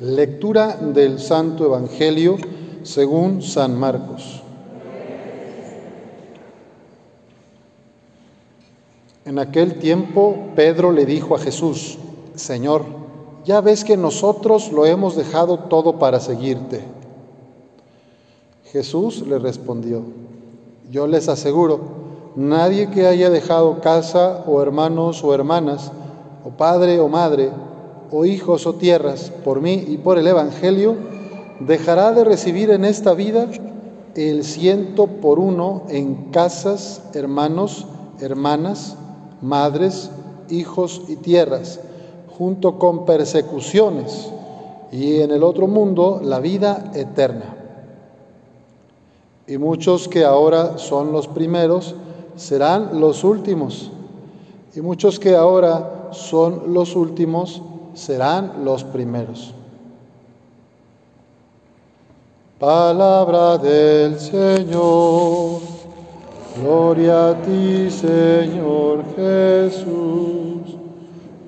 Lectura del Santo Evangelio según San Marcos. En aquel tiempo Pedro le dijo a Jesús, Señor, ya ves que nosotros lo hemos dejado todo para seguirte. Jesús le respondió, yo les aseguro, nadie que haya dejado casa o hermanos o hermanas, o padre o madre, o hijos o tierras por mí y por el Evangelio, dejará de recibir en esta vida el ciento por uno en casas, hermanos, hermanas, madres, hijos y tierras, junto con persecuciones, y en el otro mundo la vida eterna. Y muchos que ahora son los primeros serán los últimos, y muchos que ahora son los últimos serán los primeros. Palabra del Señor. Gloria a ti, Señor Jesús.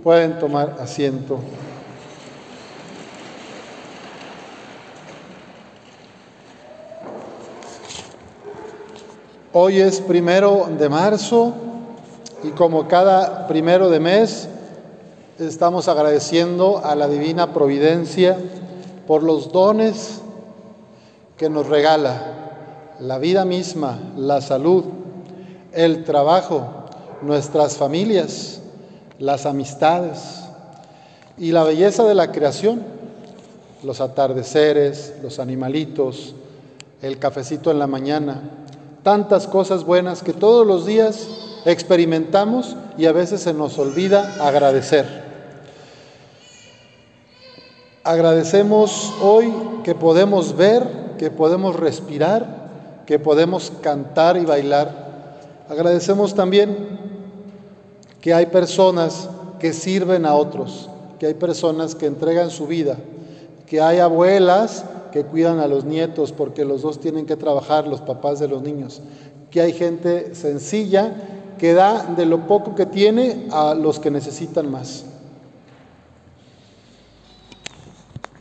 Pueden tomar asiento. Hoy es primero de marzo y como cada primero de mes estamos agradeciendo a la divina providencia por los dones que nos regala, la vida misma, la salud, el trabajo, nuestras familias, las amistades y la belleza de la creación, los atardeceres, los animalitos, el cafecito en la mañana, tantas cosas buenas que todos los días experimentamos y a veces se nos olvida agradecer. Agradecemos hoy que podemos ver, que podemos respirar, que podemos cantar y bailar. Agradecemos también que hay personas que sirven a otros, que hay personas que entregan su vida, que hay abuelas que cuidan a los nietos porque los dos tienen que trabajar, los papás de los niños, que hay gente sencilla que da de lo poco que tiene a los que necesitan más.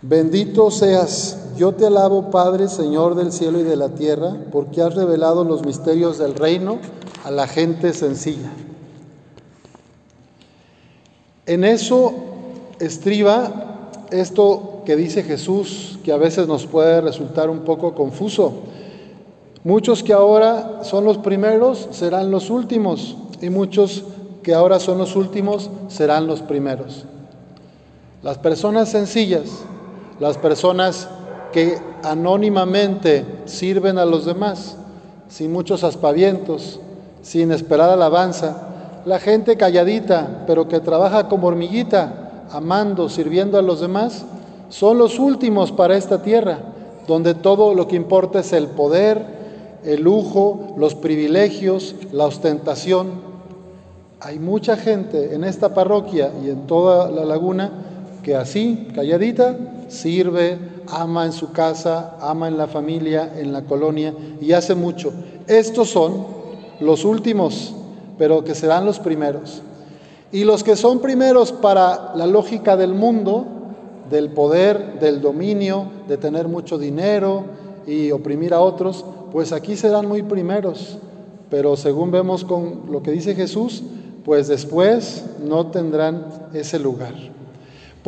Bendito seas, yo te alabo Padre, Señor del cielo y de la tierra, porque has revelado los misterios del reino a la gente sencilla. En eso estriba esto que dice Jesús, que a veces nos puede resultar un poco confuso. Muchos que ahora son los primeros serán los últimos y muchos que ahora son los últimos serán los primeros. Las personas sencillas las personas que anónimamente sirven a los demás, sin muchos aspavientos, sin esperar alabanza, la gente calladita, pero que trabaja como hormiguita, amando, sirviendo a los demás, son los últimos para esta tierra, donde todo lo que importa es el poder, el lujo, los privilegios, la ostentación. Hay mucha gente en esta parroquia y en toda la laguna que así, calladita, sirve, ama en su casa, ama en la familia, en la colonia y hace mucho. Estos son los últimos, pero que serán los primeros. Y los que son primeros para la lógica del mundo, del poder, del dominio, de tener mucho dinero y oprimir a otros, pues aquí serán muy primeros. Pero según vemos con lo que dice Jesús, pues después no tendrán ese lugar.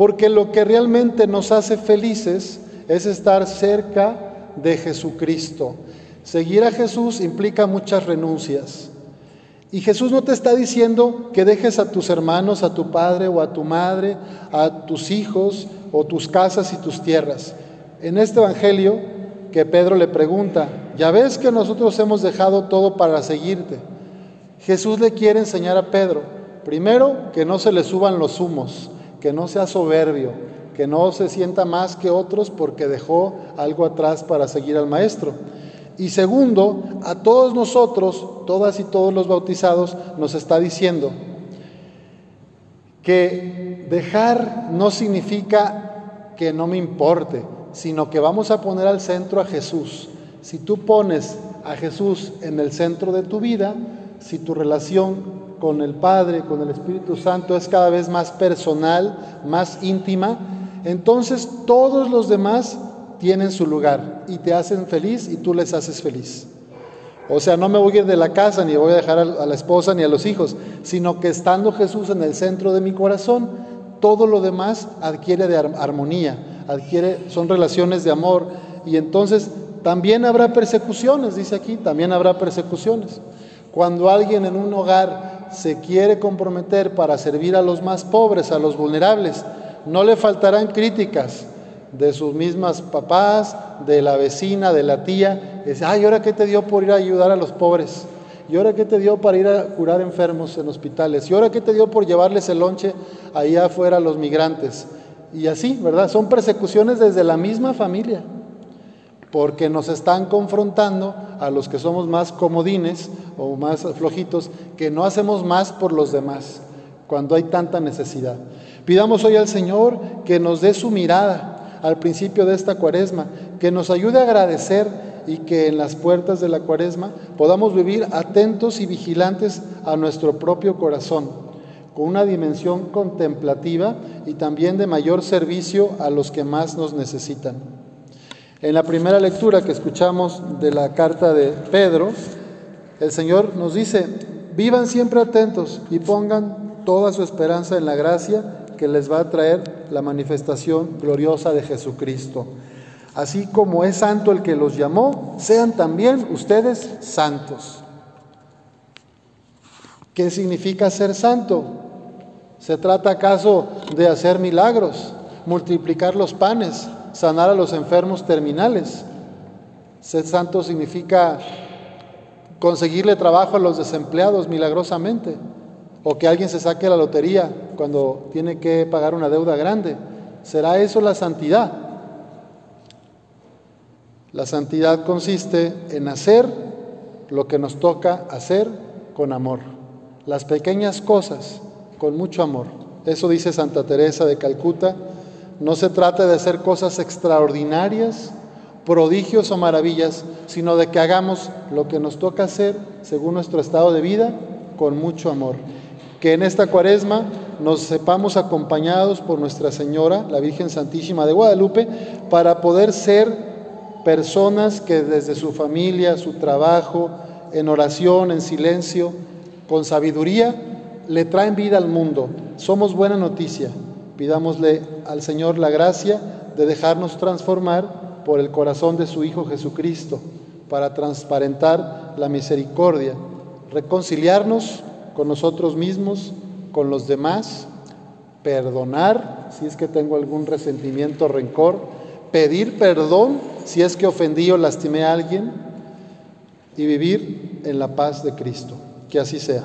Porque lo que realmente nos hace felices es estar cerca de Jesucristo. Seguir a Jesús implica muchas renuncias. Y Jesús no te está diciendo que dejes a tus hermanos, a tu padre o a tu madre, a tus hijos o tus casas y tus tierras. En este Evangelio que Pedro le pregunta, ya ves que nosotros hemos dejado todo para seguirte. Jesús le quiere enseñar a Pedro, primero, que no se le suban los humos, que no sea soberbio, que no se sienta más que otros porque dejó algo atrás para seguir al Maestro. Y segundo, a todos nosotros, todas y todos los bautizados, nos está diciendo que dejar no significa que no me importe, sino que vamos a poner al centro a Jesús. Si tú pones a Jesús en el centro de tu vida, si tu relación con el Padre, con el Espíritu Santo es cada vez más personal, más íntima, entonces todos los demás tienen su lugar y te hacen feliz y tú les haces feliz. O sea, no me voy a ir de la casa ni voy a dejar a la esposa ni a los hijos, sino que estando Jesús en el centro de mi corazón, todo lo demás adquiere de armonía, adquiere, son relaciones de amor y entonces también habrá persecuciones, dice aquí, también habrá persecuciones. Cuando alguien en un hogar se quiere comprometer para servir a los más pobres, a los vulnerables, no le faltarán críticas de sus mismas papás, de la vecina, de la tía. Dice, ay, ¿ahora qué te dio por ir a ayudar a los pobres? ¿Y ahora qué te dio para ir a curar enfermos en hospitales? ¿Y ahora qué te dio por llevarles el lonche ahí afuera a los migrantes? Y así, ¿verdad? Son persecuciones desde la misma familia porque nos están confrontando a los que somos más comodines o más flojitos, que no hacemos más por los demás cuando hay tanta necesidad. Pidamos hoy al Señor que nos dé su mirada al principio de esta cuaresma, que nos ayude a agradecer y que en las puertas de la cuaresma podamos vivir atentos y vigilantes a nuestro propio corazón, con una dimensión contemplativa y también de mayor servicio a los que más nos necesitan. En la primera lectura que escuchamos de la carta de Pedro, el Señor nos dice, vivan siempre atentos y pongan toda su esperanza en la gracia que les va a traer la manifestación gloriosa de Jesucristo. Así como es santo el que los llamó, sean también ustedes santos. ¿Qué significa ser santo? ¿Se trata acaso de hacer milagros, multiplicar los panes, sanar a los enfermos terminales. Ser santo significa conseguirle trabajo a los desempleados milagrosamente, o que alguien se saque la lotería cuando tiene que pagar una deuda grande. ¿Será eso la santidad? La santidad consiste en hacer lo que nos toca hacer con amor. Las pequeñas cosas con mucho amor. Eso dice Santa Teresa de Calcuta no se trata de hacer cosas extraordinarias, prodigios o maravillas, sino de que hagamos lo que nos toca hacer según nuestro estado de vida con mucho amor. Que en esta cuaresma nos sepamos acompañados por Nuestra Señora, la Virgen Santísima de Guadalupe, para poder ser personas que desde su familia, su trabajo, en oración, en silencio, con sabiduría, le traen vida al mundo. Somos buena noticia. Pidámosle al Señor la gracia de dejarnos transformar por el corazón de su Hijo Jesucristo para transparentar la misericordia, reconciliarnos con nosotros mismos, con los demás, perdonar si es que tengo algún resentimiento, rencor, pedir perdón si es que ofendí o lastimé a alguien y vivir en la paz de Cristo. Que así sea.